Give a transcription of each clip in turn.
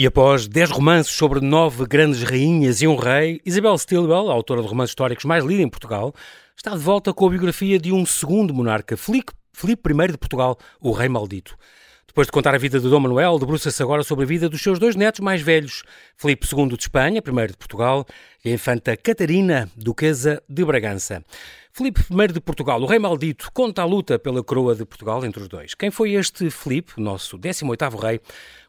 E após dez romances sobre nove grandes rainhas e um rei, Isabel Stilwell, autora de romances históricos mais lida em Portugal, está de volta com a biografia de um segundo monarca, Filipe, I de Portugal, o Rei Maldito. Depois de contar a vida de Dom Manuel, debruça-se agora sobre a vida dos seus dois netos mais velhos, Filipe II de Espanha, primeiro de Portugal, e a infanta Catarina, duquesa de Bragança. Filipe I de Portugal, o rei maldito, conta a luta pela coroa de Portugal entre os dois. Quem foi este Filipe, nosso 18º rei,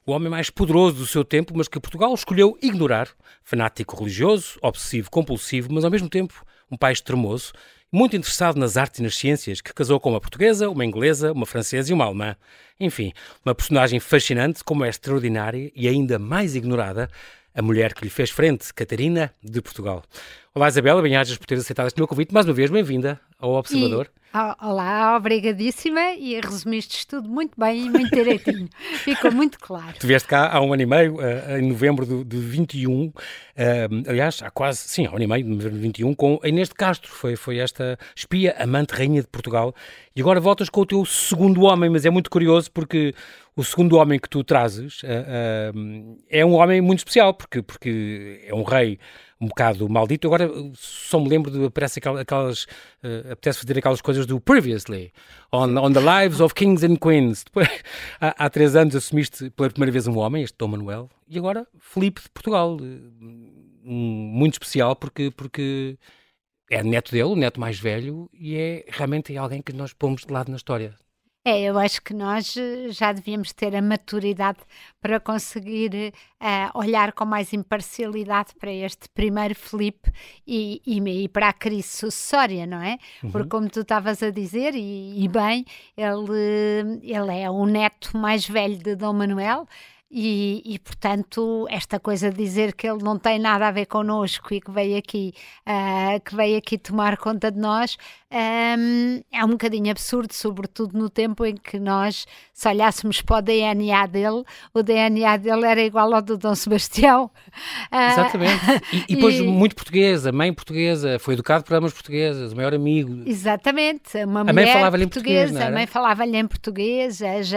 o homem mais poderoso do seu tempo, mas que Portugal escolheu ignorar, fanático religioso, obsessivo, compulsivo, mas ao mesmo tempo um pai extremoso, muito interessado nas artes e nas ciências, que casou com uma portuguesa, uma inglesa, uma francesa e uma alemã. Enfim, uma personagem fascinante, como é extraordinária e ainda mais ignorada, a mulher que lhe fez frente, Catarina de Portugal. Olá Isabela, bem-ajas por ter aceitado este meu convite. Mais uma vez, bem-vinda ao Observador. Olá, obrigadíssima e resumiste tudo muito bem e muito direitinho. Ficou muito claro. Tu vieste cá há um ano e meio, uh, em novembro de, de 21, uh, aliás, há quase, sim, há um ano e meio, de novembro de 21, com a Inês de Castro, foi, foi esta espia, amante, rainha de Portugal, e agora voltas com o teu segundo homem, mas é muito curioso porque o segundo homem que tu trazes uh, é um homem muito especial, porque, porque é um rei um bocado maldito. Agora só me lembro de parece aquelas apetece fazer aquelas coisas do previously on, on the lives of kings and queens. Depois, há, há, três anos assumiste pela primeira vez um homem, este Dom Manuel, e agora Felipe de Portugal, um, muito especial porque porque é neto dele, o neto mais velho, e é realmente alguém que nós pomos de lado na história. É, eu acho que nós eh, já devíamos ter a maturidade para conseguir uh, olhar com mais imparcialidade para este primeiro Felipe e, e, e, para a crise sucessória, não é? Uhum. Porque, como tu estavas a dizer, e, e bem, ele, ele é o neto mais velho de Dom Manuel. E, e, portanto, esta coisa de dizer que ele não tem nada a ver connosco e que veio aqui, uh, que veio aqui tomar conta de nós, um, é um bocadinho absurdo, sobretudo no tempo em que nós, se olhássemos para o DNA dele, o DNA dele era igual ao do Dom Sebastião. Ah, Exatamente. E, e depois, e... muito portuguesa, mãe portuguesa, foi educado por amas portuguesas, o maior amigo. Exatamente. Uma a mãe falava-lhe em português. A mãe falava-lhe em português, as,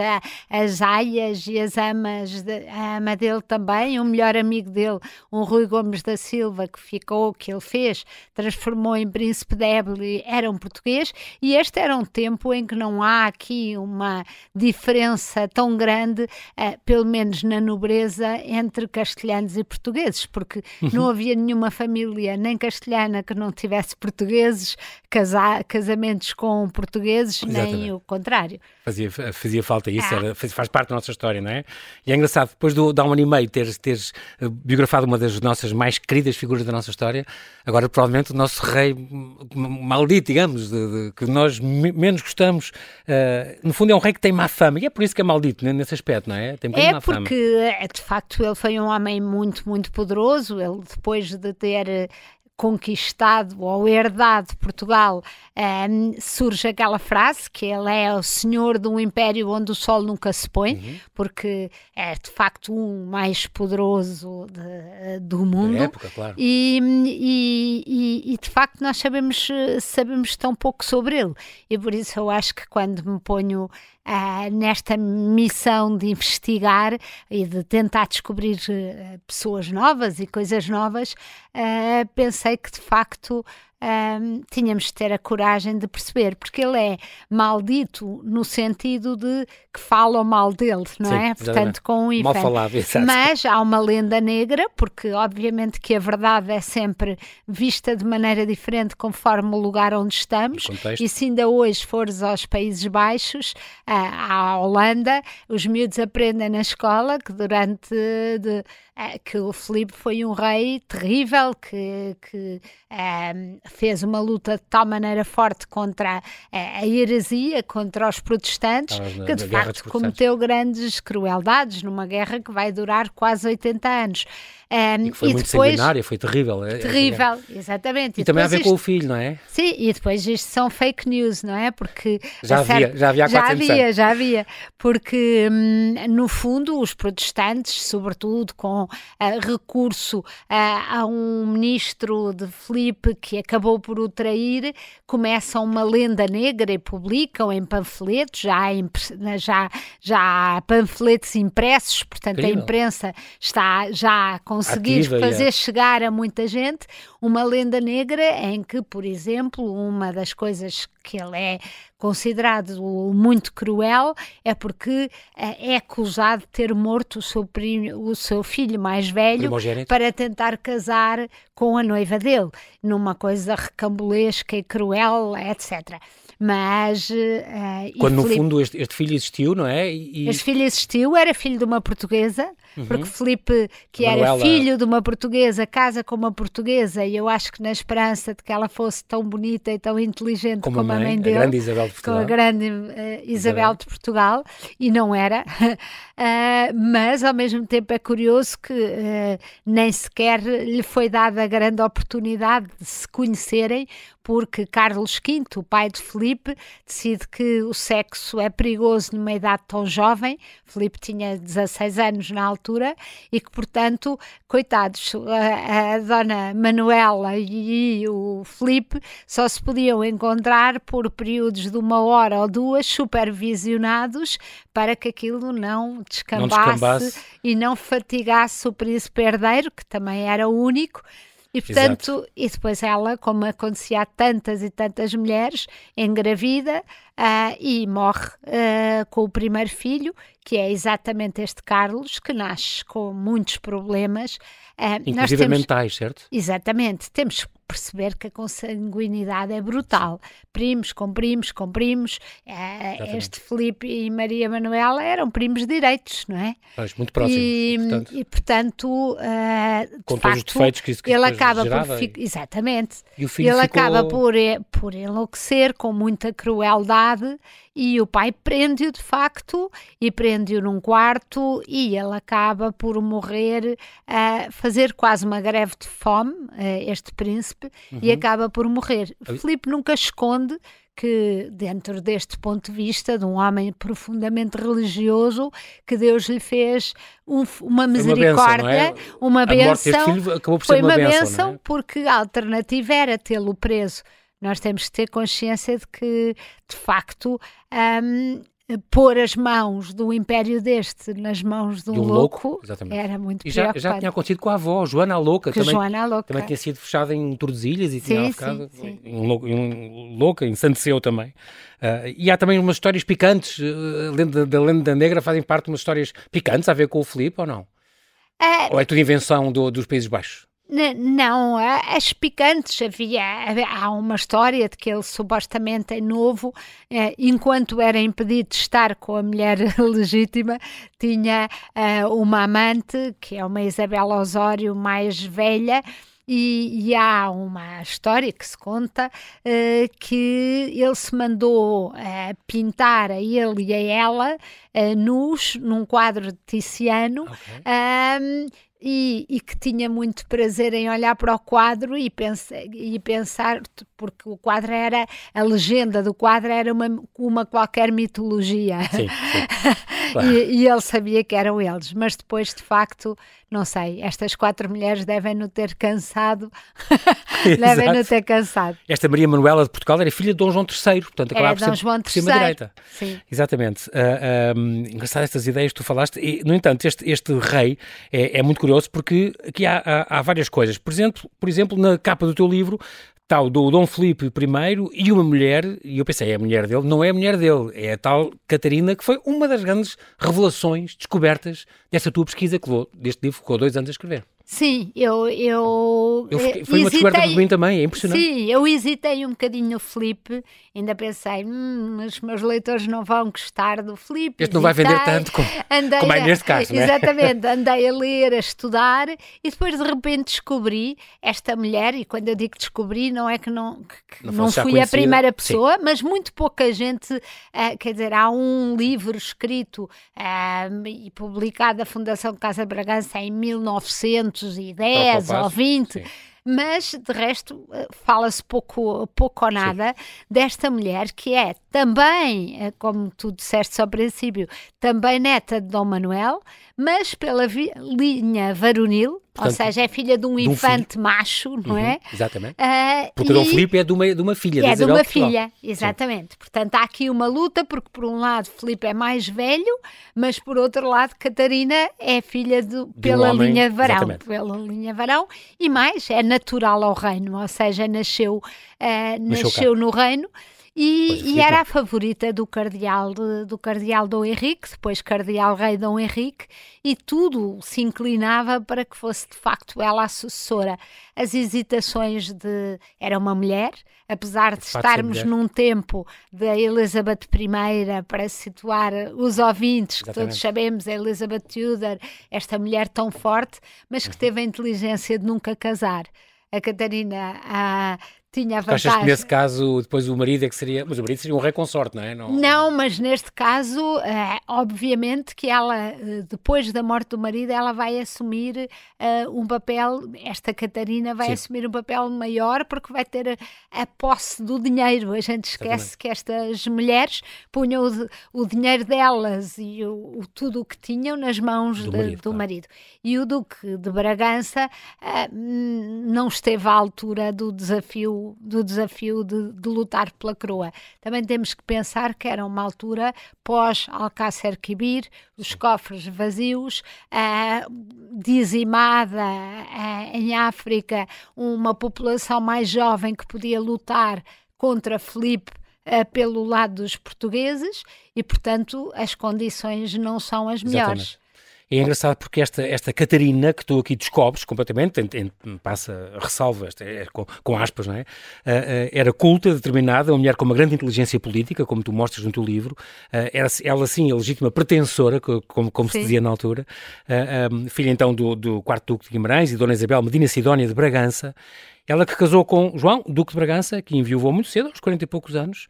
as aias e as amas, de, a ama dele também, o melhor amigo dele, um Rui Gomes da Silva, que ficou, que ele fez, transformou em príncipe de Éboli, era um português, e este era um tempo em que não há aqui uma diferença tão grande, uh, pelo menos na nobreza, entre castelhanos e portugueses, porque uhum. não havia nenhuma família, nem castelhana, que não tivesse portugueses, casa casamentos com portugueses, Exatamente. nem o contrário. Fazia, fazia falta isso, ah. era, faz, faz, parte da nossa história, não é? E é engraçado, depois do, de há um ano e meio teres, teres uh, biografado uma das nossas mais queridas figuras da nossa história, agora provavelmente o nosso rei maldito, digamos, de, de, que nós menos gostamos. Uh, no fundo, é um rei que tem má fama e é por isso que é maldito né, nesse aspecto, não é? Tem é porque, fama. de facto, ele foi um homem muito, muito poderoso. Ele, depois de ter conquistado ou herdado Portugal, um, surge aquela frase que ele é o senhor de um império onde o sol nunca se põe, uhum. porque é de facto o mais poderoso de, do mundo. Da época, claro. E, e, e, e, de facto nós sabemos, sabemos tão pouco sobre ele. E por isso eu acho que quando me ponho uh, nesta missão de investigar e de tentar descobrir uh, pessoas novas e coisas novas, uh, pensei que de facto um, tínhamos de ter a coragem de perceber, porque ele é maldito no sentido de que falam mal dele, não Sim, é? Portanto, com um Mal falado. Mas há uma lenda negra, porque obviamente que a verdade é sempre vista de maneira diferente conforme o lugar onde estamos. E se ainda hoje fores aos Países Baixos, à Holanda, os miúdos aprendem na escola que durante de, que o Filipe foi um rei terrível que, que um, fez uma luta de tal maneira forte contra a, a heresia, contra os protestantes, na, que de facto cometeu grandes crueldades numa guerra que vai durar quase 80 anos. Um, e que foi e muito depois, sanguinária, foi terrível. É, é terrível, exatamente. E, e também a ver isto, com o filho, não é? Sim, e depois isto são fake news, não é? Porque já havia, já havia há já havia, anos. já havia, porque hum, no fundo os protestantes, sobretudo com uh, recurso uh, a um ministro de Filipe que acabou por o trair, começam uma lenda negra e publicam em panfletos, já há, já, já há panfletos impressos, portanto Incrível. a imprensa está já a conseguir Ativa, fazer é. chegar a muita gente, uma lenda negra em que, por exemplo, uma das coisas que ele é considerado muito cruel é porque eh, é acusado de ter morto o seu, primo, o seu filho mais velho para tentar casar com a noiva dele, numa coisa recambulesca e cruel, etc. Mas. Uh, Quando, no Filipe, fundo, este, este, filho existiu, não é? E... Este filho existiu, era filho de uma portuguesa, uhum. porque Filipe, que Manuela... era filho de uma portuguesa, casa com uma portuguesa, e eu acho que na esperança de que ela fosse tão bonita e tão inteligente como, como a mãe, dele, a grande Isabel de Portugal. com a grande uh, Isabel, Isabel, de Portugal, e não era. uh, mas, ao mesmo tempo, é curioso que nem sequer lhe foi dada a grande oportunidade de se conhecerem, porque Carlos V, o pai de Felipe, decide que o sexo é perigoso numa idade tão jovem, Felipe tinha 16 anos na altura, e que, portanto, coitados, a, a dona Manuela e, o Felipe só se podiam encontrar por períodos de uma hora ou duas, supervisionados, para que aquilo não descambasse, não descambasse. e não fatigasse o príncipe herdeiro, que também era o único, e portanto, Exato. e depois ela, como acontecia a tantas e tantas mulheres, engravida uh, e morre uh, com o primeiro filho, que é exatamente este Carlos, que nasce com muitos problemas. Uh, Inclusive temos, mentais, certo? Exatamente. Temos perceber que a consanguinidade é brutal. Primos com primos com primos. É, este Felipe e Maria Manuela eram primos direitos, não é? Mas muito próximos. E, portanto, e, portanto uh, com todos facto, os defeitos que isso que ele acaba por e... exatamente. E ele ficou... acaba por, por enlouquecer com muita crueldade e o pai prende-o de facto e prende-o num quarto e ele acaba por morrer a fazer quase uma greve de fome, este príncipe, uhum. e acaba por morrer. Ai. Filipe nunca esconde que, dentro deste ponto de vista, de um homem profundamente religioso, que Deus lhe fez um, uma misericórdia, uma benção. Uma foi uma, benção, benção é? porque a alternativa era tê-lo preso nós temos que ter consciência de que, de facto, um, pôr as mãos do império deste nas mãos de um, um louco, louco era muito e já, já tinha acontecido com a avó, Joana a Louca, que também, Joana a Louca. também tinha sido fechada em Tordesilhas e sim, tinha ficado sim, sim. Em, louca, em Santeceu também. Uh, e há também umas histórias picantes, uh, lenda, da lenda negra fazem parte de umas histórias picantes a ver com o Filipe ou não? É... Ou é tudo invenção do, dos Países Baixos? Não, as picantes havia, há uma história de que ele supostamente é novo, eh, enquanto era impedido de estar com a mulher legítima, tinha eh, uma amante, que é uma Isabel Osório mais velha, e, e, há uma história que se conta uh, que ele se mandou uh, pintar a ele e a ela uh, nus num quadro de Tiziano okay. um, e, e, que tinha muito prazer em olhar para o quadro e, pensa, e pensar, porque o quadro era, a legenda do quadro era uma, uma qualquer mitologia. Sim, sim. E, e, ele sabia que eram eles, mas depois, de facto, não sei, estas quatro mulheres devem-no ter cansado. devem-no ter cansado. Esta Maria Manuela de Portugal era filha de Dom João III, portanto acabava por ser João por cima direita. Sim. Exatamente. Uh, um, engraçado estas ideias que tu falaste. E, no entanto, este, este rei é, é muito curioso porque aqui há, há, há, várias coisas. Por exemplo, por exemplo, na capa do teu livro tal do Dom Felipe I e uma mulher, e eu pensei, é a mulher dele, não é a mulher dele, é a tal Catarina, que foi uma das grandes revelações, descobertas desta tua pesquisa, que levou, deste livro ficou dois anos a escrever. Sim, eu. eu, eu fiquei, foi uma descoberta de mim também, é impressionante. Sim, eu hesitei um bocadinho no Felipe, ainda pensei, hum, os meus leitores não vão gostar do Felipe. Este não vai vender tanto como, andei como é neste caso, né? Exatamente, andei a ler, a estudar e depois de repente descobri esta mulher. E quando eu digo descobri, não é que não, que não, não fui a primeira pessoa, Sim. mas muito pouca gente. Uh, quer dizer, há um livro escrito uh, e publicado da Fundação Casa Bragança em 1900 210 ou 20. Sim mas de resto eh, fala-se pouco, pouco ou nada Sim. desta mulher que é também, eh, como tu disseste ao princípio, também neta de Dom Manuel, mas pela linha varonil, Portanto, Ou seja, é filha de um, de um infante filho. macho, não uhum, é? Exatamente. Uh, porque. Dom Filipe é de uma, de uma filha. É de uma filha, exatamente. Sim. Portanto, há aqui uma luta, porque por um lado Filipe é mais velho, mas por outro lado Catarina é filha de, pela um linha de Varão. Exatamente. Pela linha Varão e mais, é natural ao reino, ou seja, nasceu, uh, nasceu, nasceu no reino. E, e, era a favorita do cardeal, de, do cardeal Dom Henrique, depois cardeal rei Dom Henrique, e tudo se inclinava para que fosse de facto ela a sucessora. As hesitações de era uma mulher, apesar de estarmos num tempo da Elizabeth I, para situar os ouvintes, que Exatamente. todos sabemos, a Elizabeth Tudor, esta mulher tão forte, mas que uhum. teve a inteligência de nunca casar. A Catarina a, tinha vantagem. Achas que nesse caso depois o marido é que seria. Mas o marido seria um rei consorte, não é? Não, não mas neste caso, é, obviamente que ela, eh, depois da morte do marido, ela vai assumir uh, um papel. Esta Catarina vai Sim. assumir um papel maior porque vai ter a, a posse do dinheiro. A gente esquece Exatamente. que estas mulheres punham o, o dinheiro delas e o, o, tudo o que tinham nas mãos do, de, marido, do claro. marido. E o Duque de Bragança uh, não esteve à altura do desafio do desafio de, de, lutar pela coroa. Também temos que pensar que era uma altura pós-Alcácer Quibir, os cofres vazios, dizimada em África, uma população mais jovem que podia lutar contra Felipe uh, pelo lado dos portugueses e, portanto, as condições não são as melhores. Exatamente. É engraçado porque esta, esta Catarina, que tu aqui descobres completamente, passa, ressalva, esta, é, com, com, aspas, não é? Uh, uh, era culta, determinada, uma mulher com uma grande inteligência política, como tu mostras no teu livro, uh, era ela sim a legítima pretensora, como, como se dizia na altura, um, filha então do, do quarto Duque de Guimarães e Dona Isabel Medina Sidónia de Bragança, ela que casou com João, Duque de Bragança, que enviou muito cedo, aos 40 e poucos anos,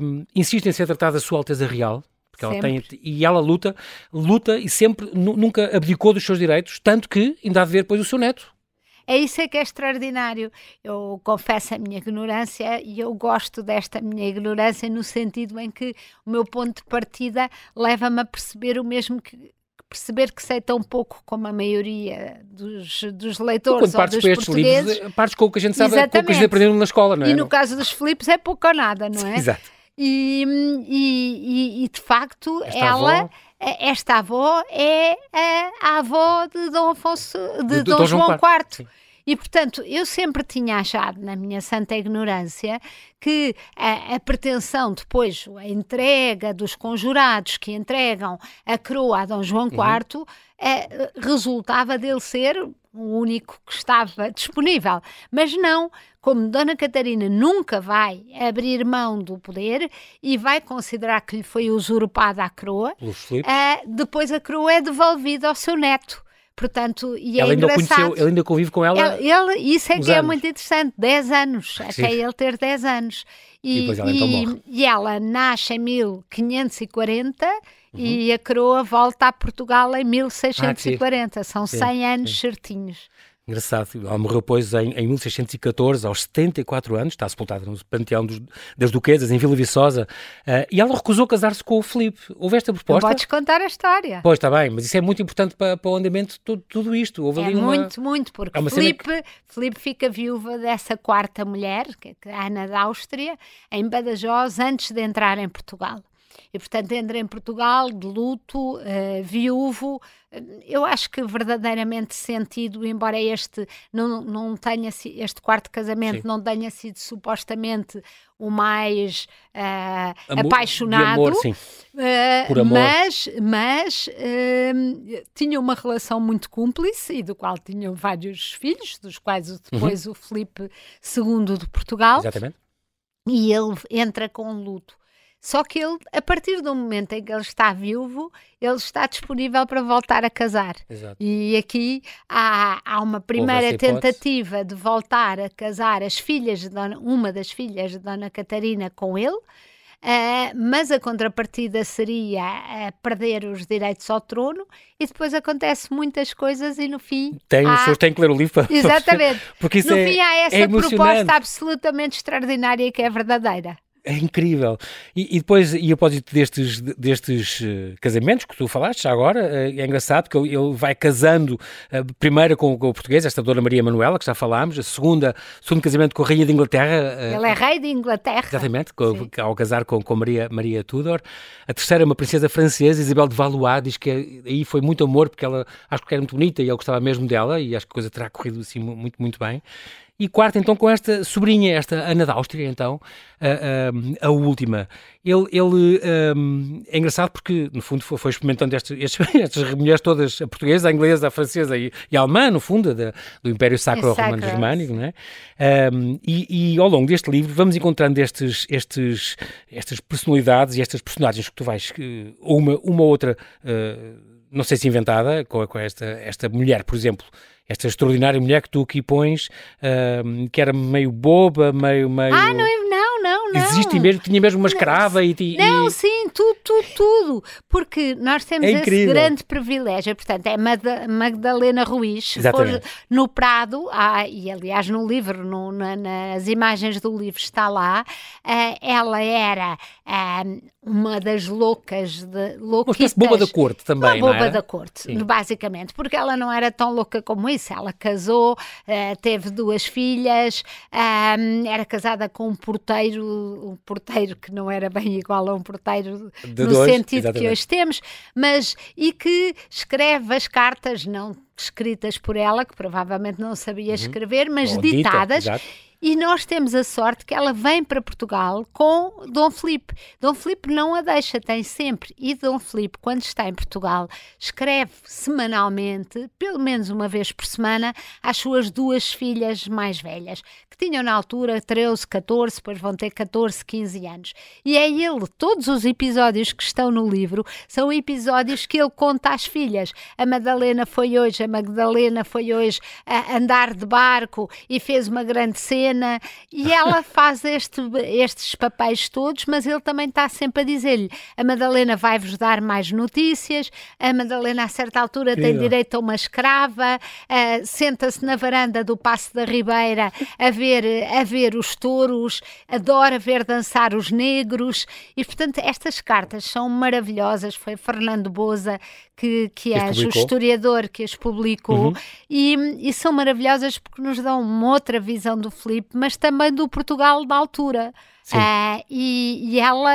um, insiste em ser tratada a Sua Alteza Real, porque ela tem, e ela luta, luta e sempre, nunca abdicou dos seus direitos, tanto que ainda há de ver depois o seu neto. É isso é que é extraordinário. Eu confesso a minha ignorância e eu gosto desta minha ignorância no sentido em que o meu ponto de partida leva-me a perceber o mesmo que perceber que sei tão pouco como a maioria dos, dos leitores ou dos portugueses. Livros, partes com o que a gente sabe, Exatamente. com o que a gente aprendeu na escola, não é? E no caso dos Filipes é pouco ou nada, não é? Exato. E, e, e, de facto, esta ela, avó... esta avó é a, avó de Dom Afonso, de, de Dom, Dom, João IV. E, portanto, eu sempre tinha achado, na minha santa ignorância, que a, a, pretensão depois, a entrega dos conjurados que entregam a coroa a Dom João IV, uhum. é, resultava dele ser o único que estava disponível. Mas não, como Dona Catarina nunca vai abrir mão do poder e vai considerar que lhe foi usurpada a coroa, uh, depois a coroa é devolvida ao seu neto. Portanto, e é ela ainda engraçado. Conheceu, ele ainda convive com ela. Ele, ele isso é que é anos. é muito interessante, 10 anos, Sim. até ele ter 10 anos. E, e ela então morre. E ela nasce em 1540 uhum. e a coroa volta a Portugal em 1640. Ah, São 100 anos sim. certinhos. Engraçado, ela morreu, pois, em, em 1614, aos 74 anos, está sepultada no panteão dos, das Duquesas, em Vila Viçosa, uh, e ela recusou casar-se com o Filipe. Houve esta proposta? Não podes contar a história. Pois, está bem, mas isso é muito importante para, para o andamento de tudo, tudo isto. Houve é ali muito, uma... muito, porque é Filipe, que... Filipe fica viúva dessa quarta mulher, que é Ana da Áustria, em Badajoz, antes de entrar em Portugal e portanto entra em Portugal de luto, uh, viúvo. Eu acho que verdadeiramente sentido, embora este não, não tenha este quarto casamento Sim. não tenha sido supostamente o mais uh, amor, apaixonado, amor. Uh, Por amor. mas, mas uh, tinha uma relação muito cúmplice e do qual tinham vários filhos, dos quais depois uhum. o Felipe II de Portugal. Exatamente. E ele entra com luto. Só que ele, a partir do momento em que ele está viúvo, ele está disponível para voltar a casar. Exato. E aqui há, há uma primeira tentativa de voltar a casar as filhas de Dona, uma das filhas de Dona Catarina com ele. Uh, mas a contrapartida seria uh, perder os direitos ao trono e depois acontece muitas coisas e no fim tem, há... senhores têm que ler o livro para exatamente porque no é, fim há essa é proposta absolutamente extraordinária que é verdadeira É incrível. E, e depois, e a propósito destes, destes uh, casamentos que tu falaste já agora, uh, é engraçado que ele, ele vai casando uh, primeiro com, com, o português, esta Dona Maria Manuela, que já falámos, a segunda, segundo casamento com a Rainha de Inglaterra. ele é rei de Inglaterra. Exatamente, com, ao casar com, com Maria, Maria Tudor. A terceira, uma princesa francesa, Isabel de Valois, diz que é, aí foi muito amor, porque ela acho que era muito bonita e ele gostava mesmo dela, e acho que a coisa terá corrido assim muito, muito bem. E quarto, então, com esta sobrinha, esta Ana da Áustria, então, a, a, a última. Ele, ele um, é engraçado porque, no fundo, foi, foi experimentando estas, estas mulheres todas, a portuguesa, a inglesa, a francesa e, e a alemã, no fundo, da, do Império Sacro Romano Germânico, não é? Um, e, e, ao longo deste livro vamos encontrando estes, estes, estas personalidades e estas personagens que tu vais, uma, uma ou outra, uh, não sei se inventada, com, com esta, esta mulher, por exemplo, esta extraordinária mulher que tu aqui pões, uh, que era meio boba, meio. meio... Ah, não, é, não. Existe mesmo, tinha mesmo uma escrava não, e. Não, sim, tudo, tudo, tudo. Porque nós temos é esse grande privilégio. Portanto, é Magdalena Ruiz, Exatamente. no Prado, e aliás no livro, no, na, nas imagens do livro está lá, uh, ela era. Uh, uma das loucas de louquitas. Uma boba da corte também, uma boba é? da corte, Sim. basicamente, porque ela não era tão louca como isso. Ela casou, uh, teve duas filhas, era casada com um porteiro, um porteiro que não era bem igual a um porteiro de no dois, sentido exatamente. que hoje temos, mas e que escreve as cartas não escritas por ela, que provavelmente não sabia uhum. escrever, mas ditadas. Dita, e nós temos a sorte que ela vem para Portugal com Dom Filipe. Dom Filipe não a deixa, tem sempre. E Dom Filipe, quando está em Portugal, escreve semanalmente, pelo menos uma vez por semana, às suas duas filhas mais velhas, tinham na altura 13, 14, depois vão ter 14, 15 anos. E é ele, todos os episódios que estão no livro, são episódios que ele conta às filhas. A Madalena foi hoje, a Magdalena foi hoje a andar de barco e fez uma grande cena e ela faz este, estes papéis todos, mas ele também está sempre a dizer-lhe: a Madalena vai-vos dar mais notícias, a Madalena, a certa altura, tem direito a uma escrava, uh, senta-se na varanda do Passo da Ribeira a ver, a ver os touros, adora ver dançar os negros, e portanto, estas cartas são maravilhosas. Foi Fernando Boza que, que é o historiador que as publicou, uhum. e, e são maravilhosas porque nos dão uma outra visão do Felipe Filipe, mas também do Portugal da altura. Uh, e, e, ela,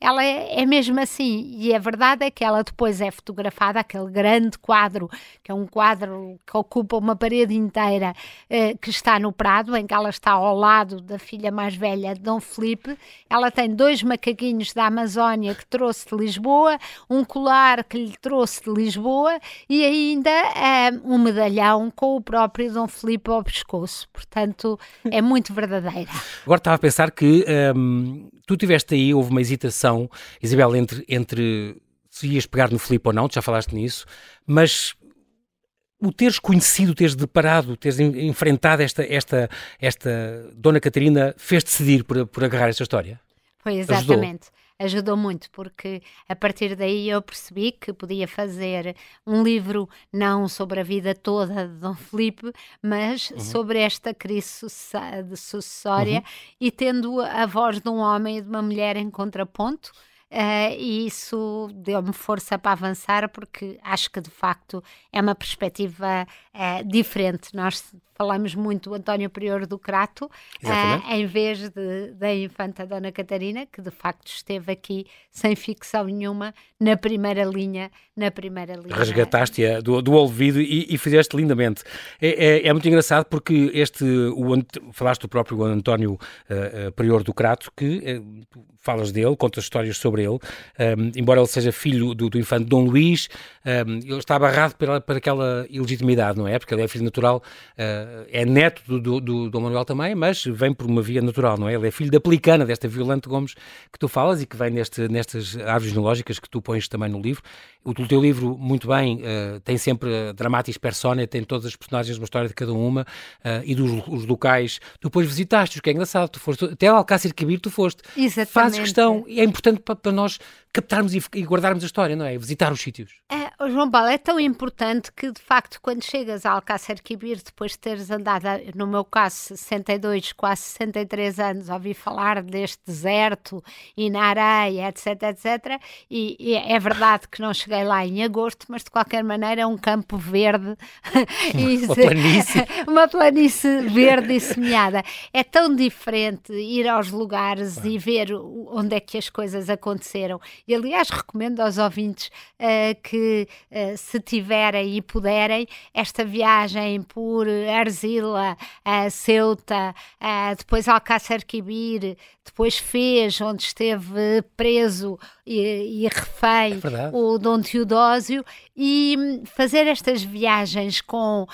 ela é, mesmo assim. E a verdade é que ela depois é fotografada, aquele grande quadro, que é um quadro que ocupa uma parede inteira, uh, que está no Prado, em que ela está ao lado da filha mais velha de Dom Felipe. Ela tem dois macaquinhos da Amazónia que trouxe de Lisboa, um colar que lhe trouxe de Lisboa e ainda uh, um medalhão com o próprio Dom Felipe ao pescoço. Portanto, é muito verdadeira. Agora estava a pensar que que um, tu tiveste aí, houve uma hesitação, Isabel, entre, entre se ias pegar no Filipe ou não, tu já falaste nisso, mas o teres conhecido, teres deparado, teres enfrentado esta, esta, esta Dona Catarina fez decidir por, por agarrar esta história? Foi exatamente. Ajudou muito, porque a partir daí eu percebi que podia fazer um livro não sobre a vida toda de Dom Felipe, mas uhum. sobre esta crise sucessória uhum. e tendo a voz de um homem e de uma mulher em contraponto. Uh, e isso deu-me força para avançar porque acho que de facto é uma perspectiva uh, diferente. Nós falamos muito do António Prior do Crato, uh, em vez de, da infanta Dona Catarina, que de facto esteve aqui sem ficção nenhuma, na primeira linha, na primeira linha. Resgataste-a do, do ouvido e, e fizeste lindamente. É, é, é, muito engraçado porque este, o, falaste do próprio António uh, Prior do Crato, que uh, falas dele, contas histórias sobre ele, um, embora ele seja filho do, do infante Dom Luís, um, ele está barrado para, para aquela ilegitimidade, não é? Porque ele é filho natural uh, é neto do, do, do Dom Manuel também, mas vem por uma via natural, não é? Ele é filho da Pelicana, desta Violante Gomes que tu falas e que vem neste, nestas árvores genealógicas que tu pões também no livro. O, o teu livro, muito bem, uh, tem sempre dramatis persona, tem todas as personagens, uma história de cada uma uh, e dos os locais. Tu depois visitaste, o que é engraçado, tu foste, até ao Alcácer Quibir tu foste. Exatamente. Fazes questão, é importante para, para nós captarmos e, e guardarmos a história, não é? Visitar os sítios. É, João Paulo, é tão importante que, de facto, quando chegas a Alcácer Quibir, depois de teres andado, no meu caso, 62, quase 63 anos, ouvi falar deste deserto e na areia, etc, etc, e, e é verdade que não cheguei lá em agosto, mas de qualquer maneira é um campo verde. uma planície. uma planície verde e semeada. É tão diferente ir aos lugares e ver onde é que as coisas aconteceram. E, aliás, recomendo aos ouvintes uh, que, uh, se tiverem e puderem, esta viagem por Arzila, uh, Ceuta, depois Alcácer Quibir, depois Fez, onde esteve preso e, e refém é o Dom Teodósio, e fazer estas viagens com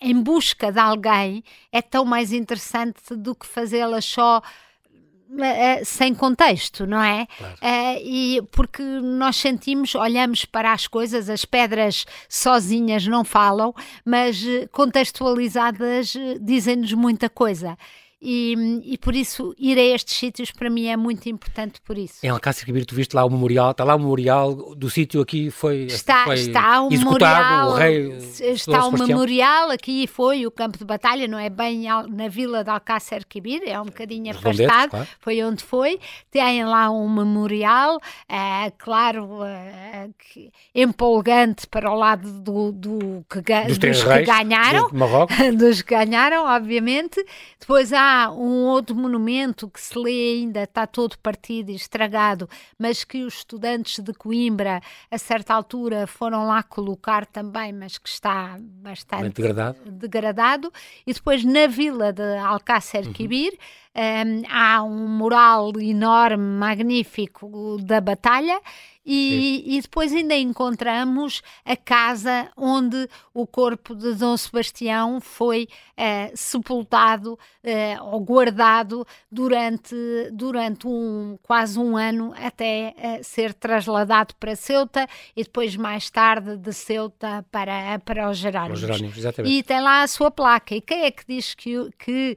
em busca de alguém é tão mais interessante do que fazê-las só sem contexto, não é? Claro. Uh, e porque nós sentimos, olhamos para as coisas, as pedras sozinhas não falam, mas eh, contextualizadas dizem-nos muita coisa. E, e, por isso ir a estes sítios para mim é muito importante por isso. Em Alcácer Quibir tu viste lá o memorial, está lá o memorial do sítio aqui foi está foi está o memorial, o rei está o memorial aqui foi o campo de batalha não é bem na vila de Alcácer Quibir é um bocadinho afastado claro. foi onde foi. Tem lá um memorial é, claro é, que, empolgante para o lado do, do que, dos, dos que ganharam. dos que ganharam obviamente. Depois há um outro monumento que se lê ainda, está todo partido e estragado, mas que os estudantes de Coimbra, a certa altura, foram lá colocar também, mas que está bastante degradado. degradado. E depois na vila de Alcácer Quibir, uhum um, há um mural enorme, magnífico da batalha e, e, depois ainda encontramos a casa onde o corpo de Dom Sebastião foi uh, sepultado uh, ou guardado durante, durante um, quase um ano até uh, ser trasladado para Ceuta e depois mais tarde de Ceuta para, para os Jerónimos. Os Jerónimos exatamente. E tem lá a sua placa. E quem é que diz que, que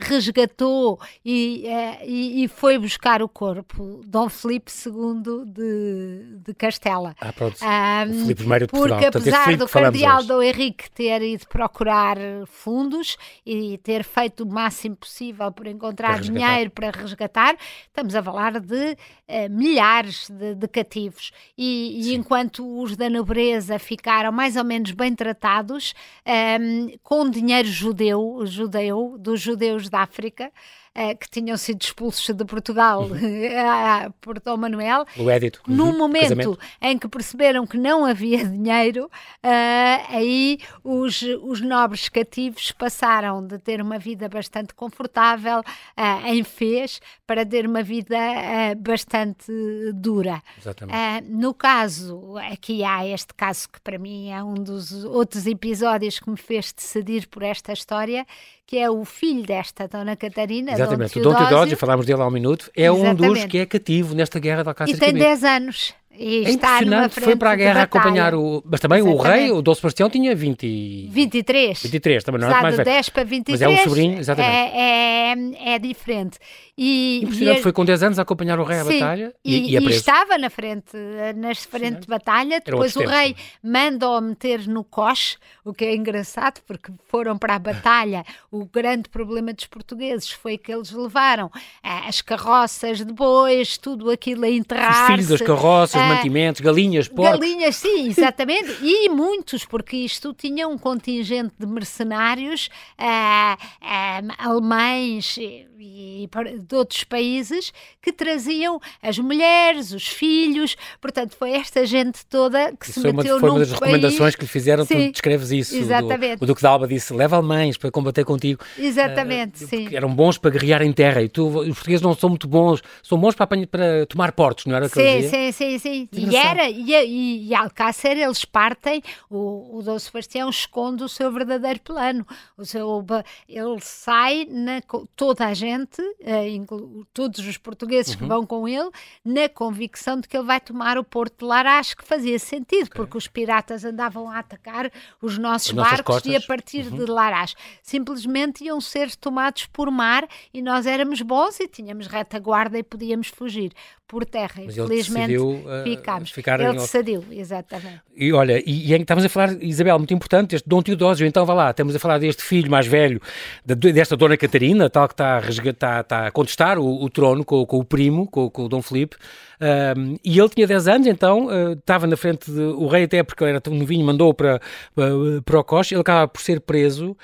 resgatou e, e, e, foi buscar o corpo Dom Filipe II de, de Castela. Ah, pronto. Um, Filipe I de Portugal. Porque apesar do cardeal Dom Henrique ter ido procurar fundos e ter feito o máximo possível por encontrar para dinheiro para resgatar, estamos a falar de uh, milhares de, de cativos. E, e, enquanto os da nobreza ficaram mais ou menos bem tratados, um, com dinheiro judeu, judeu, dos judeus da África, uh, que tinham sido expulsos de Portugal uhum. por Dom Manuel. O édito. Uhum. Num momento Casamento. em que perceberam que não havia dinheiro, uh, aí os, os nobres cativos passaram de ter uma vida bastante confortável uh, em Fez para ter uma vida bastante dura. Exatamente. no caso, aqui há este caso que para mim é um dos outros episódios que me fez decidir por esta história, que é o filho desta Dona Catarina, Exatamente, o Dom Teodósio, falámos dele há um minuto, é Exatamente. um dos que é cativo nesta guerra de Alcácer E tem 10 anos. E é impressionante, foi para a guerra acompanhar o. Mas também Exatamente. o rei, o Dom Sebastião, tinha 20... 23. 23, também não é mais velho. 10 para 23. Mas é um sobrinho, exatamente. É, é, é diferente. E, Impressionante, e, foi com 10 anos a acompanhar o rei à sim, batalha e, e, e, e estava na frente, na frente de batalha. Depois o rei manda-o meter no coche, o que é engraçado, porque foram para a batalha. o grande problema dos portugueses foi que eles levaram eh, as carroças de bois, tudo aquilo a enterrar. Os filhos das carroças, mantimentos, galinhas, porcos. Galinhas, sim, exatamente. e muitos, porque isto tinha um contingente de mercenários uh, uh, alemães e de outros países que traziam as mulheres, os filhos, portanto foi esta gente toda que isso se meteu uma, Foi uma das recomendações que lhe fizeram, sim, tu descreves isso. Exatamente. Do, o Duque de Alba disse, leva alemães para combater contigo. Exatamente, uh, sim. Eram bons para guerrear em terra e tu, os portugueses não são muito bons, são bons para, para tomar portos, não era que Sim, sim, sim, sim. E era, e, e, e Alcácer eles partem, o, o Dom Sebastião esconde o seu verdadeiro plano, o seu, ele sai, na, toda a gente, uh, todos os portugueses uhum. que vão com ele, na convicção de que ele vai tomar o Porto de Larache, que fazia sentido, okay. porque os piratas andavam a atacar os nossos As barcos e a partir uhum. de Larache simplesmente iam ser tomados por mar e nós éramos bons e tínhamos retaguarda e podíamos fugir. Por terra. Mas Infelizmente ele decidiu, uh, ficámos. Ele decidiu, exatamente. E olha, e, e estamos a falar, Isabel, muito importante, este Dom Teodósio, então vá lá, estamos a falar deste filho mais velho, desta Dona Catarina, tal que está a, resgatar, está a contestar o, o trono com, com, o primo, com, com o Dom Filipe, um, e ele tinha 10 anos, então uh, estava na frente, de, o rei até porque era tão novinho, mandou para, para, para o Coche, ele acaba por ser preso,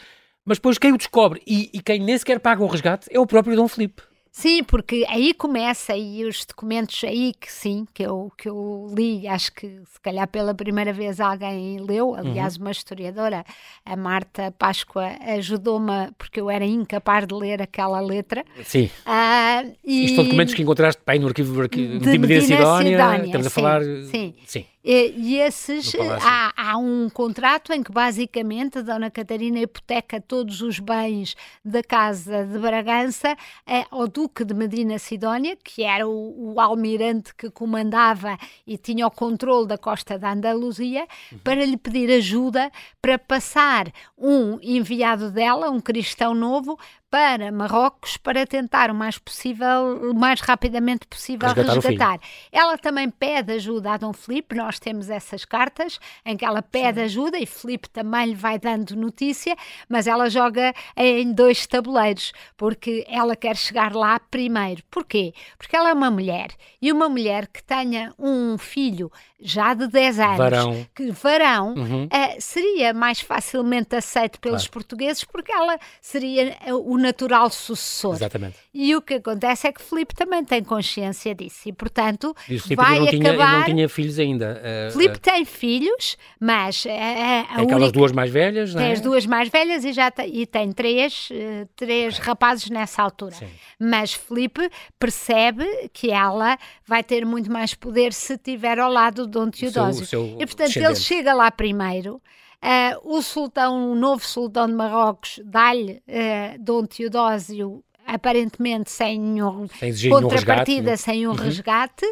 mas depois quem o descobre e, e quem nem sequer paga o resgate é o próprio Dom Filipe. Sim, porque aí começa e os documentos aí que sim, que eu, que eu li, acho que se calhar pela primeira vez alguém leu, aliás uhum. uma historiadora, a Marta Páscoa, ajudou-me porque eu era incapaz de ler aquela letra. Sim. Uh, e... Isto são documentos que encontraste bem no arquivo, arquivo de, Medina Sidónia, Sidónia, estamos a falar... Sim. sim. E, e esses, há, há, um contrato em que basicamente a Dona Catarina hipoteca todos os bens da Casa de Bragança é, ao Duque de Medina Sidónia, que era o, o, almirante que comandava e tinha o controle da costa da Andaluzia, uhum. para lhe pedir ajuda para passar um enviado dela, um cristão novo, para Marrocos para tentar o mais possível, o mais rapidamente possível resgatar. resgatar. Ela também pede ajuda a Dom Filipe, nós temos essas cartas em que ela pede Sim. ajuda e Filipe também lhe vai dando notícia, mas ela joga em dois tabuleiros, porque ela quer chegar lá primeiro. Porquê? Porque ela é uma mulher e uma mulher que tenha um filho já de 10 anos, varão. que varão, uhum. uh, seria mais facilmente aceito pelos claro. portugueses porque ela seria eh, o natural sucessor. Exatamente. E o que acontece é que Filipe também tem consciência disso e, portanto, e vai não acabar... Tinha, não tinha filhos ainda. Uh, Filipe uh... tem filhos, mas... Uh, tem aquelas única... duas mais velhas, não é? Tem as duas mais velhas e, já e tem três, três rapazes nessa altura. Sim. Mas Filipe percebe que ela vai ter muito mais poder se estiver ao lado Dom Teodósio. Seu, seu e portanto ele chega lá primeiro. Uh, o sultão, o novo sultão de Marrocos, dá-lhe uh, Dom Teodósio, aparentemente sem nenhum sem contrapartida, resgate, sem um uhum. resgate,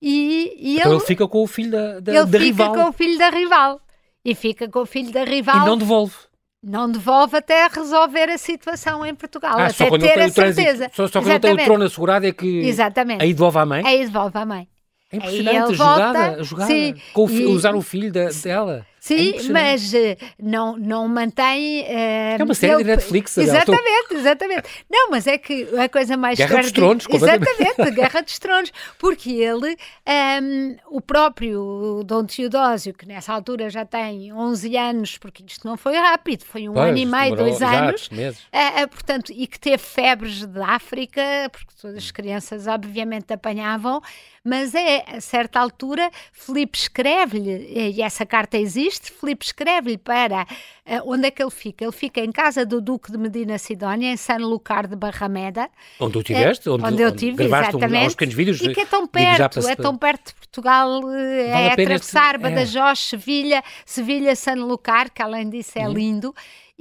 e, e então ele, ele, fica com o filho da, da, ele da fica rival. com o filho da rival. E fica com o filho da rival. E não devolve. Não devolve até resolver a situação em Portugal, ah, até ter a certeza. Só, só quando ele tem o trono assegurado é que Exatamente. aí devolve à mãe? Aí devolve à mãe. É impressionante a jogada, a jogada sim, com o, e, usar o filho da, dela. Sim, é mas uh, não, não mantém. Uh, é uma série ele, de Netflix. Exatamente, exatamente. Não, mas é que a coisa mais. Guerra dos Tronos, Exatamente, Guerra dos Tronos. Porque ele, um, ehm, o próprio Dom Teodósio, que nessa altura já tem 11 anos, porque isto não foi rápido, foi um pois, ano e meio, dois anos. Uh, portanto, e que teve febres de África, porque todas as crianças obviamente apanhavam, mas é, a certa altura, Filipe escreve-lhe, e essa carta existe, Filipe escreve-lhe para uh, onde é que ele fica? Ele fica em casa do Duque de Medina Sidónia, em San Lucar de Barrameda. Onde tu tiveste? Uh, onde, onde, eu tive, exatamente. Um, vídeos. E que é tão perto, é tão perto de Portugal, vale é atravessar este... Badajoz, é. Sevilha, Sevilha, San Lucar, que além disso é uhum. lindo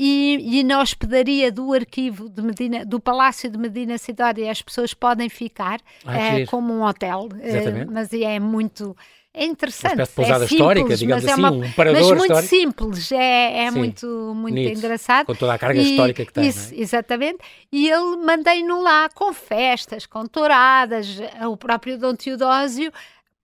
e, e, na hospedaria do arquivo de Medina, do Palácio de Medina Sidónia as pessoas podem ficar ah, é, como um hotel, é, mas é muito é interessante. Uma de pousada é simples, histórica, digamos assim, é uma, um parador Mas muito histórico. simples, é, é muito, muito engraçado. Com toda a carga e, histórica que tem. Isso, é? Exatamente. E ele mantém-no lá com festas, com touradas, o próprio Dom Teodósio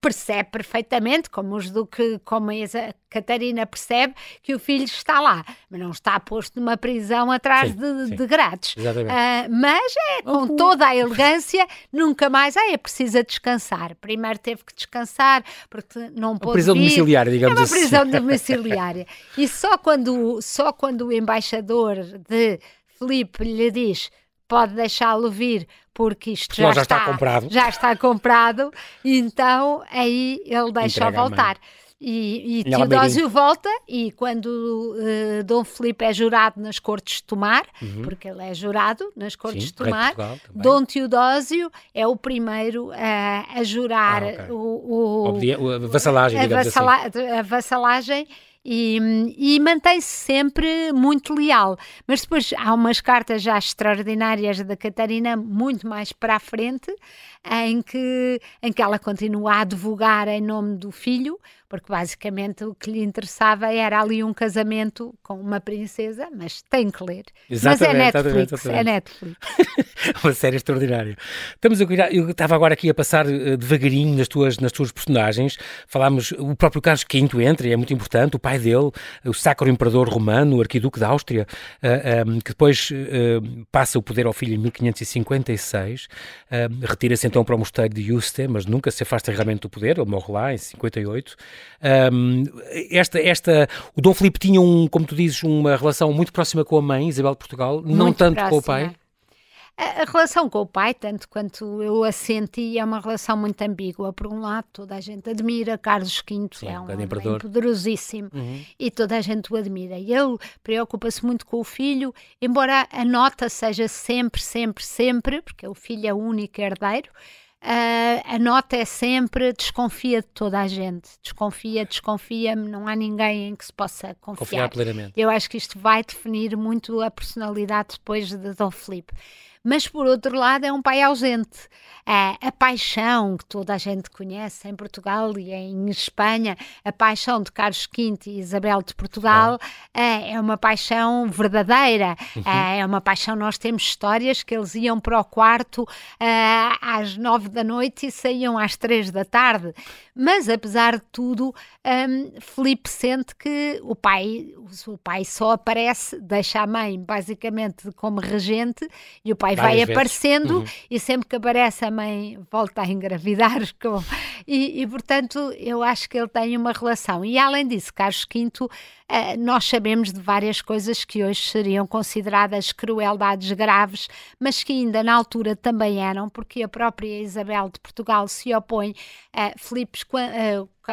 percebe perfeitamente, como, os do que, como a Catarina percebe, que o filho está lá, mas não está posto numa prisão atrás sim, de, sim. de grades. Uh, mas é com uhum. toda a elegância, nunca mais. Ah, é preciso descansar. Primeiro teve que descansar, porque não pôde. Uma prisão vir. domiciliária, digamos é uma assim. prisão domiciliária. e só quando, só quando o embaixador de Filipe lhe diz pode deixá-lo vir porque isto já, já, está, está, comprado. Já está comprado, então aí ele deixa voltar. E, e Teodósio volta e quando uh, Dom Filipe é jurado nas Cortes de Tomar, uhum. porque ele é jurado nas Cortes Sim, de Tomar, Dom Teodósio é o primeiro uh, a jurar ah, okay. o, o, a vassalagem, a, vassala assim. a vassalagem e, e mantém-se sempre muito leal. Mas depois há umas cartas já extraordinárias da Catarina, muito mais para a frente, em que, em que ela continua a advogar em nome do filho, porque basicamente o que lhe interessava era ali um casamento com uma princesa, mas tem que ler. Exatamente, mas é Netflix, exatamente, é Netflix. uma série extraordinária. Estamos a cuidar, eu estava agora aqui a passar uh, devagarinho nas tuas, nas tuas personagens. Falámos, o próprio Carlos V entra e é muito importante, o pai dele, o Sacro Imperador Romano, o Arquiduque da Áustria, eh, um, que depois passa o poder ao filho em 1556, retira-se então para o mosteiro de Yuste, mas nunca se afasta realmente do poder, ele morre lá em 58. Um, esta, esta, o Dom Filipe tinha, um, como tu dizes, uma relação muito próxima com a mãe, Isabel de Portugal, muito não tanto próxima. com o pai. A, relação com o pai, tanto quanto eu a senti, é uma relação muito ambígua. Por um lado, toda a gente admira Carlos V, Sim, é um homem poderosíssimo uhum. e toda a gente o admira. E ele preocupa-se muito com o filho, embora a nota seja sempre, sempre, sempre, porque o filho é o único herdeiro. Uh, a nota é sempre desconfia de toda a gente. Desconfia, desconfia, não há ninguém em que se possa confiar. Confiar plenamente. Eu acho que isto vai definir muito a personalidade depois de Dom Filipe mas por outro lado é um pai ausente. É, a paixão que toda a gente conhece em Portugal e em Espanha, a paixão de Carlos V e Isabel de Portugal é, é, uma paixão verdadeira, uhum. é, é, uma paixão. Nós temos histórias que eles iam para o quarto é, às nove da noite e saíam às três da tarde. Mas apesar de tudo, um, Felipe sente que o pai, o pai só aparece, deixa a mãe basicamente como regente e o pai vai aparecendo uhum. e sempre que aparece a mãe volta a engravidar. Com... E, e, portanto, eu acho que ele tem uma relação. E além disso, Carlos V, uh, nós sabemos de várias coisas que hoje seriam consideradas crueldades graves, mas que ainda na altura também eram, porque a própria Isabel de Portugal se opõe a Filipe.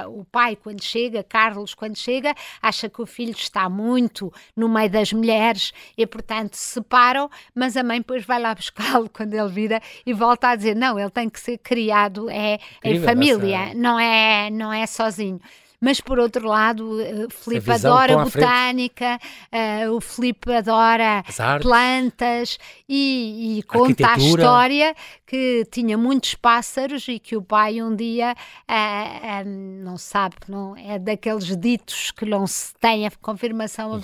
O pai, quando chega, Carlos, quando chega, acha que o filho está muito no meio das mulheres e, portanto, se separam, mas a mãe depois vai lá buscá-lo quando ele vira e volta a dizer: não, ele tem que ser criado é, em família, não é, não é sozinho mas por outro lado, uh, Filipe adora botânica, uh, o Filipe adora plantas e, e conta a história que tinha muitos pássaros e que o pai um dia uh, não sabe, não é daqueles ditos que não se tem a confirmação uhum.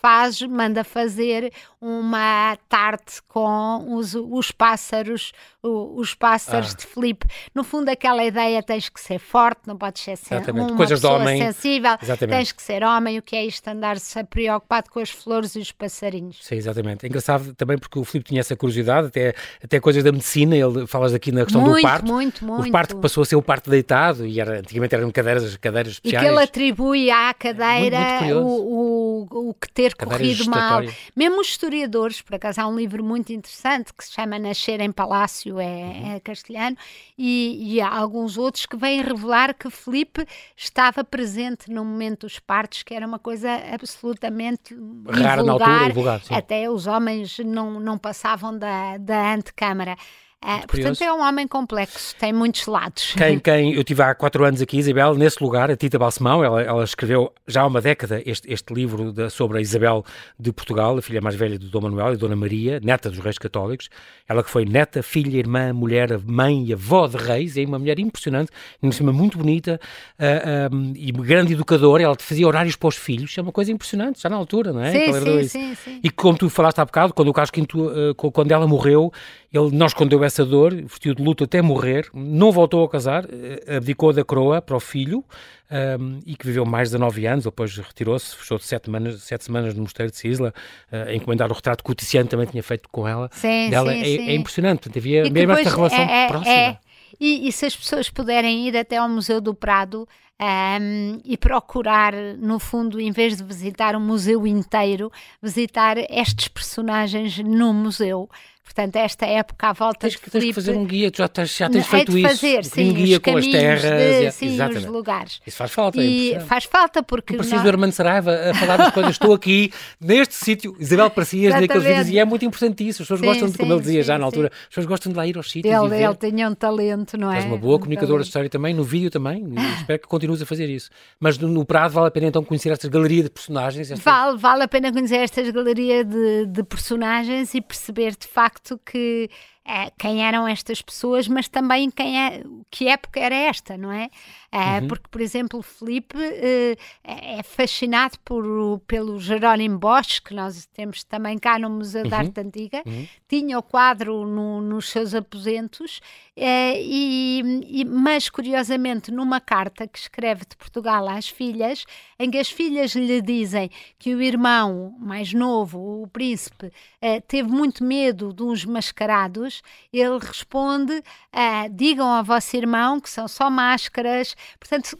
Faz, manda fazer uma tarte com os, os pássaros, os pássaros ah. de Filipe. No fundo, aquela ideia tens que ser forte, não podes ser Exatamente. uma Coisas pessoa homem. sensível, Exatamente. tens que ser homem. O que é isto andar-se preocupado com as flores e os passarinhos? Sim, exatamente. É engraçado também porque o Filipe tinha essa curiosidade, até, até coisas da medicina, ele falas aqui na questão muito, do parto. Muito, muito, O parto passou a ser o parto deitado e era, antigamente eram cadeiras, cadeiras especiais. E que ele atribui à cadeira muito, muito o, o, o que ter corrido mal. Mesmo os historiadores, por acaso há um livro muito interessante que se chama Nascer em Palácio, é, uhum. é castelhano, e, e, há alguns outros que vêm revelar que Felipe estava presente no momento dos partos, que era uma coisa absolutamente rara na altura, vulgar, até os homens não, não passavam da, da antecâmara. É, portanto, é um homem complexo, tem muitos lados. Quem, quem eu tive há quatro anos aqui, Isabel, nesse lugar, a Tita Balsemão, ela, ela escreveu já há uma década este, este livro sobre a Isabel de Portugal, a filha mais velha do Dom Manuel e Dona Maria, neta dos reis católicos. Ela que foi neta, filha, irmã, mulher, mãe e avó de reis, é uma mulher impressionante, cima muito bonita uh, um, e grande educadora. Ela fazia horários para os filhos, é uma coisa impressionante, já na altura, não é? Sim, sim, sim, sim, E como tu falaste há bocado, quando o Carlos V, uh, quando ela morreu, ele não escondeu essa dor, vestiu de luto até morrer, não voltou a casar, eh, abdicou da coroa para o filho um, e que viveu mais de nove anos, depois retirou-se, fechou de sete semanas, sete semanas no mosteiro de Sisla, uh, a encomendar o retrato que o Tiziano também tinha feito com ela. Sim, dela. sim, é, sim. é impressionante, portanto, havia mesmo esta relação é, é, próxima. É. E, e, se as pessoas puderem ir até ao Museu do Prado um, e procurar, no fundo, em vez de visitar o museu inteiro, visitar estes personagens no museu, Portanto, esta época à volta tens, de Filipe... Tens que fazer um guia, tu já tens, já tens feito é fazer, isso. Sim, um guia com as terras. De, sim, exatamente. os lugares. Isso faz falta. E é faz falta porque... Não preciso nós... do Armando Saraiva a falar das coisas. Estou aqui, neste sítio, Isabel Parcias, naqueles vídeos, e é muito importante isso. As pessoas sim, gostam, de, como ele dizia já na altura, as pessoas gostam de lá ir aos sítios ele, Ele tinha um talento, não é? És uma boa um comunicadora talento. de história também, no vídeo também, espero que continues a fazer isso. Mas no, no Prado vale a pena então conhecer estas galerias de personagens? Vale, vale a pena conhecer estas galerias de, de personagens e perceber de facto que uh, quem eram estas pessoas, mas também quem é, que época era esta, não é? Uh, uhum. Porque, por exemplo, o Felipe uh, é fascinado por, pelo Jerónimo Bosch, que nós temos também cá no Museu uhum. da Arte Antiga, uhum. tinha o quadro no, nos seus aposentos, uh, e, e, mas curiosamente, numa carta que escreve de Portugal às filhas, em que as filhas lhe dizem que o irmão mais novo, o príncipe, teve muito medo de uns mascarados, ele responde: digam ao vosso irmão que são só máscaras Portanto,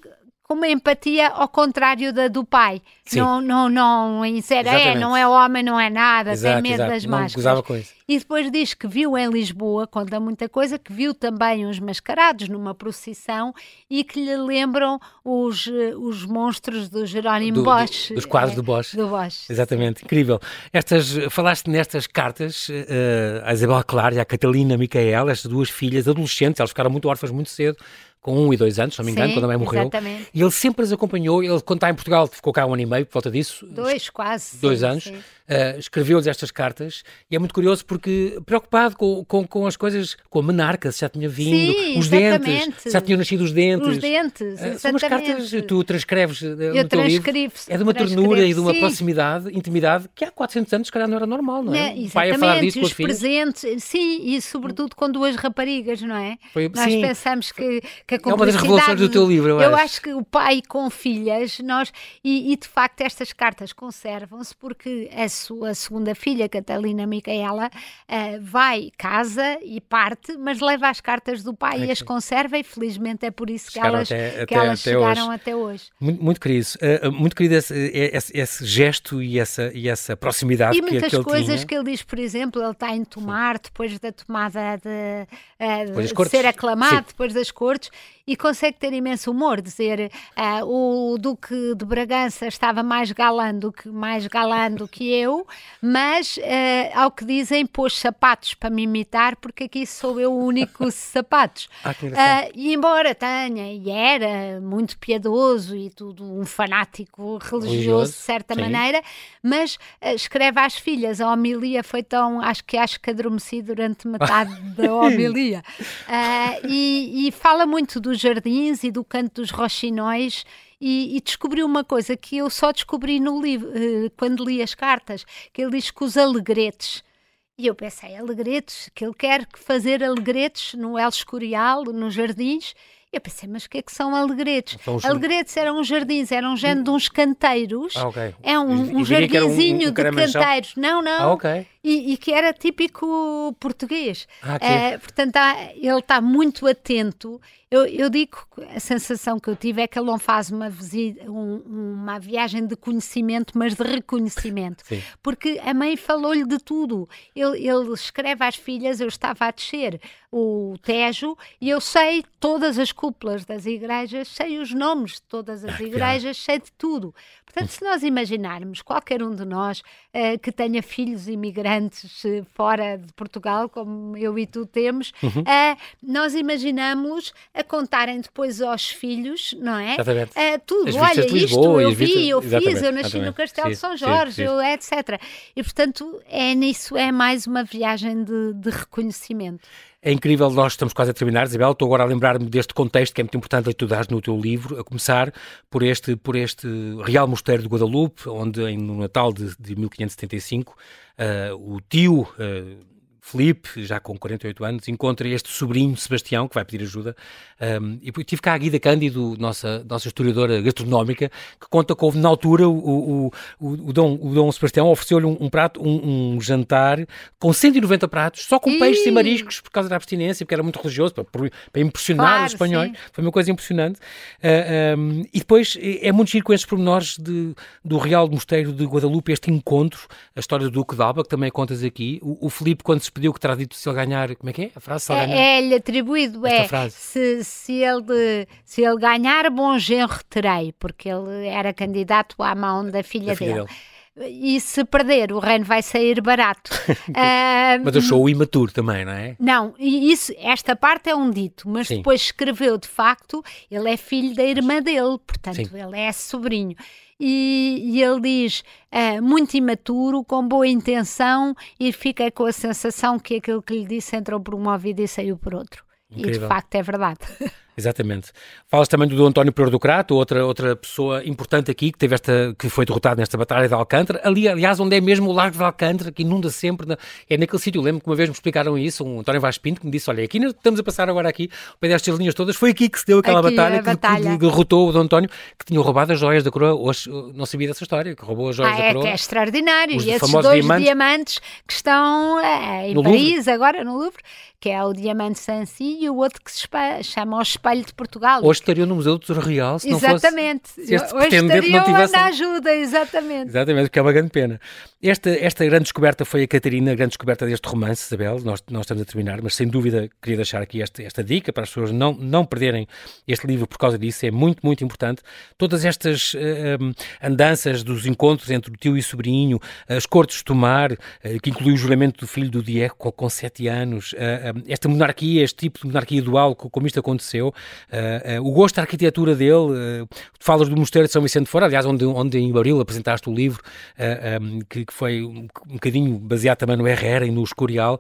com uma empatia ao contrário da do pai. Sim. Não, não, não insere, é, não é homem, não é nada, exato, tem medo exato. das máscaras. Com isso. E depois diz que viu em Lisboa, conta muita coisa, que viu também uns mascarados numa procissão e que lhe lembram os, os monstros do Jerónimo do, Bosch. Do, dos quadros é, do Bosch. Do Bosch. Exatamente, incrível. Estas, falaste nestas cartas, uh, a Isabel Clara e a Catalina Micaela, estas duas filhas adolescentes, elas ficaram muito órfãs muito cedo, com um e dois anos, se não me engano, Sim, quando a mãe morreu. Exatamente. E ele sempre as acompanhou. Ele, quando está em Portugal, ficou cá um ano e meio por volta disso. Dois, quase. Dois sim, anos. Sim. Uh, escreveu-lhes estas cartas e é muito curioso porque preocupado com, com, com as coisas, com a menarca, se já tinha vindo, sim, os exatamente. dentes, se já tinham nascido os dentes. Os dentes, uh, São umas cartas que tu transcreves uh, Eu no teu livro. É de uma ternura e de uma proximidade, intimidade, que há 400 anos, se calhar, não era normal, não é? Não, exatamente, a falar disso os presentes, sim, e sobretudo com duas raparigas, não é? Foi, Nós sim, pensamos que, que a É uma das revelações do teu livro, eu, eu acho. acho que o pai com filhas, nós, e, e de facto estas cartas conservam-se porque a sua segunda filha, Catalina Micaela, uh, vai, casa e parte, mas leva as cartas do pai é e as conserva e felizmente é por isso que elas, até, que até, elas até chegaram hoje. até hoje. Muito, muito querido, uh, muito querido esse, esse, esse, gesto e essa, e essa proximidade e que, muitas que ele coisas tinha. que ele diz, por exemplo, ele está em Tomar, depois da tomada de, de ser aclamado, Sim. depois das cortes, e consegue ter imenso humor, dizer uh, o Duque de Bragança estava mais galã do que, mais galã do que eu, mas uh, ao que dizem pôs sapatos para me imitar, porque aqui sou eu o único sapatos. Ah, uh, e embora tenha e era muito piedoso e tudo um fanático religioso, religioso de certa sim. maneira, mas escreve às filhas, a homilia foi tão, acho que acho que adormeci durante metade da homilia. e, e fala muito do dos jardins e do canto dos roxinóis e, e descobriu uma coisa que eu só descobri no livro, eh, quando li as cartas, que ele diz que os alegretes, e eu pensei, alegretes, que ele quer fazer alegretes no El Escorial, nos jardins, eu pensei, mas o que é que são alegretes? São Alegretes eram uns jardins, eram um género de uns canteiros. Ah, okay. É um, um jardinzinho um, um de canteiros. Não, não. Ah, okay. e, e, que era típico português. Ah, uh, portanto, há, ele está muito atento. Eu, eu, digo a sensação que eu tive é que ele não faz uma, visita, um, uma viagem de conhecimento, mas de reconhecimento. Sim. Porque a mãe falou-lhe de tudo. Ele, ele escreve às filhas: Eu estava a descer o Tejo e eu sei todas as cúpulas das igrejas, sei os nomes de todas as ah, igrejas, sei de tudo. Portanto, se nós imaginarmos qualquer um de nós que tenha filhos imigrantes uh, fora de Portugal, como eu e tu temos, uhum. uh, nós imaginamos a contarem depois aos filhos, não é? Exatamente. tudo, olha, isto eu vi, eu fiz, eu nasci no Castelo sim, de São Jorge, sim, sim. Eu, etc. E, portanto, é nisso, é mais uma viagem de, de reconhecimento. É incrível, nós estamos quase a terminar, Isabel. Estou agora a lembrar-me deste contexto que é muito importante que tu dás no teu livro, a começar por este, por este Real Mosteiro de Guadalupe, onde no Natal de, de 1575 uh, o tio. Uh, Felipe, já com 48 anos, encontra este sobrinho, Sebastião, que vai pedir ajuda. Um, e tive cá a Guida Cândido, nossa, nossa historiadora gastronómica, que conta que houve na altura o, o, o, o Dom, o Dom Sebastião ofereceu-lhe um, um, prato, um, um, jantar com 190 pratos, só com peixes e mariscos por causa da abstinência, porque era muito religioso, para, para impressionar claro, os espanhóis. Sim. Foi uma coisa impressionante. Uh, um, e depois é, é muito giro com estes pormenores de, do Real Mosteiro de Guadalupe, este encontro, a história do Duque d'Alba, que também contas aqui. O, o Felipe, quando se que terá dito se ele ganhar, como é que é a frase? Se ele é, é-lhe atribuído, é, se, se, ele, se ele ganhar, bom genro terei, porque ele era candidato à mão da filha, da filha dele. dele. E se perder, o reino vai sair barato. uh, mas achou o imaturo também, não é? Não, isso, esta parte é um dito, mas Sim. depois escreveu de facto, ele é filho da irmã dele, portanto Sim. ele é sobrinho. E, e ele diz uh, muito imaturo, com boa intenção, e fica com a sensação que aquilo que lhe disse entrou por um ouvido e saiu por outro. Incrível. E de facto é verdade. Exatamente. Falas também do António Pereira do Crato, outra, outra pessoa importante aqui que, teve esta, que foi derrotado nesta Batalha de Alcântara. Ali, aliás, onde é mesmo o Largo de Alcântara, que inunda sempre. Na, é naquele sítio. Lembro que uma vez me explicaram isso, um António Vaz Pinto, que me disse: Olha, aqui estamos a passar agora aqui, ao pé destas linhas todas, foi aqui que se deu aquela batalha, que, batalha, que, derrotou o Dom António, que tinha roubado as joias da coroa. Hoje não sabia dessa história, que roubou as joias ah, da é, coroa. É, é extraordinário. E esses dois diamantes, diamantes que estão é, em no Paris, Louvre. agora no Louvre, que é o Diamante Sancy e o outro que se chama o Espelho de Portugal. Hoje estariam no Museu do Tesouro Real se exatamente. não fosse... Se este Hoje estariam não tivesse... a ajuda, exatamente. Exatamente, porque é uma grande pena. Esta, esta grande descoberta foi a Catarina, a grande descoberta deste romance, Isabel, nós, nós estamos a terminar, mas sem dúvida queria deixar aqui esta, esta dica para as pessoas não, não perderem este livro por causa disso, é muito, muito importante. Todas estas uh, andanças dos encontros entre o tio e o sobrinho, as cortes de tomar, uh, que inclui o juramento do filho do Diego com, com sete anos, uh, esta monarquia, este tipo de monarquia dual, como isto aconteceu, o gosto da arquitetura dele, falas do Mosteiro de São Vicente de Fora, aliás, onde, onde em abril apresentaste o livro, um, que, que, foi um, um bocadinho baseado também no Herrera e no Escorial,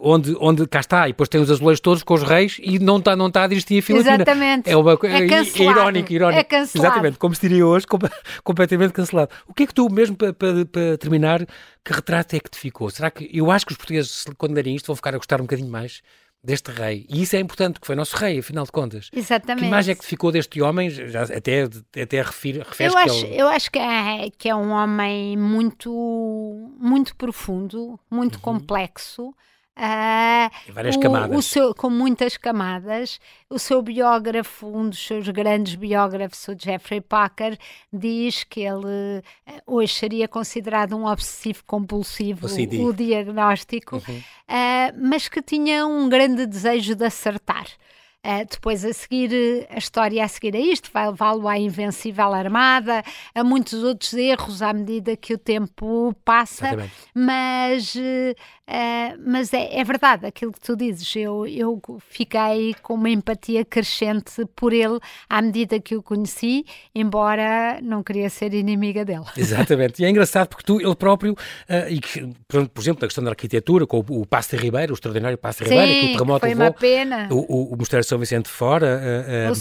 onde, onde cá está, e depois tem os azulejos todos com os reis e não está não tá a dirigir a fila Exatamente. É, uma, é, é, irónico, irónico. É cancelado. Exatamente, como se diria hoje, completamente cancelado. O que é que tu, mesmo para, para, para terminar, que retrato é que te ficou? Será que eu acho que os portugueses, quando lerem isto, vão ficar a gostar um bocadinho mais deste rei. E isso é importante, porque foi nosso rei, afinal de contas. Exatamente. Que imagem é que ficou deste homem? Já, até até refere, eu acho, ele... eu acho que é, que é um homem muito, muito profundo, muito uhum. complexo. Uh, várias o, camadas. O seu, com muitas camadas. O seu biógrafo, um dos seus grandes biógrafos, o Jeffrey Packer, diz que ele eh, hoje seria considerado um obsessivo compulsivo, o, o diagnóstico, uhum. uh, mas que tinha um grande desejo de acertar. Uh, depois a seguir, a história a seguir a isto vai levá-lo à invencível armada, a muitos outros erros à medida que o tempo passa, Exatamente. mas uh, mas é, é, verdade aquilo que tu dizes. Eu, eu fiquei com uma empatia crescente por ele à medida que o conheci, embora não queria ser inimiga dele. Exatamente. E é engraçado porque tu, ele próprio, uh, e que, por exemplo, na questão da arquitetura, com o, o Passo de Ribeiro, o extraordinário Passo de Ribeiro, que o terremoto foi levou, uma pena. O, o, o Mosteiro São Vicente fora.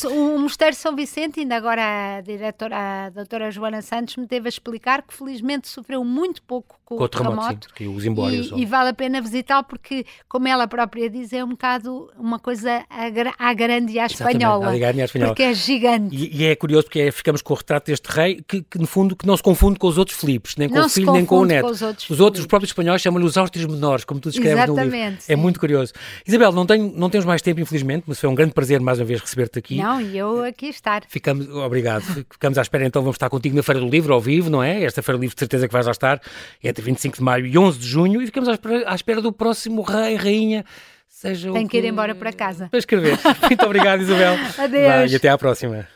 Uh, o, o Mosteiro São Vicente, ainda agora a diretora, a doutora Joana Santos, me teve a explicar que felizmente sofreu muito pouco com, com o terremoto. sim, os embólios. E, e vale a pena visitá-lo porque, como ela própria diz, é um bocado uma coisa à, grande e à espanhola. À grande e à espanhola. Porque é gigante. E, e é curioso porque é, ficamos com o retrato deste rei que, que, no fundo, que não se confunde com os outros Filipes, nem com não o filho, nem com o neto. Com os, outros os outros, os próprios espanhóis chamam-lhe os Áustrios menores, como tu descreves Exatamente, no livro. Sim. É muito curioso. Isabel, não, tenho, não temos mais tempo, infelizmente, mas foi um grande prazer mais uma vez receber-te aqui. Não, e eu aqui estar. Ficamos, obrigado. Ficamos à espera, então vamos estar contigo na Feira do Livro, ao vivo, não é? Esta Feira do Livro, de certeza que vais lá estar, entre 25 de maio e 11 de junho, e ficamos à espera, à espera do próximo rei, rainha. Seja Tem que ir embora para casa. Para escrever. Muito obrigado, Isabel. Adeus. Vai, e até à próxima.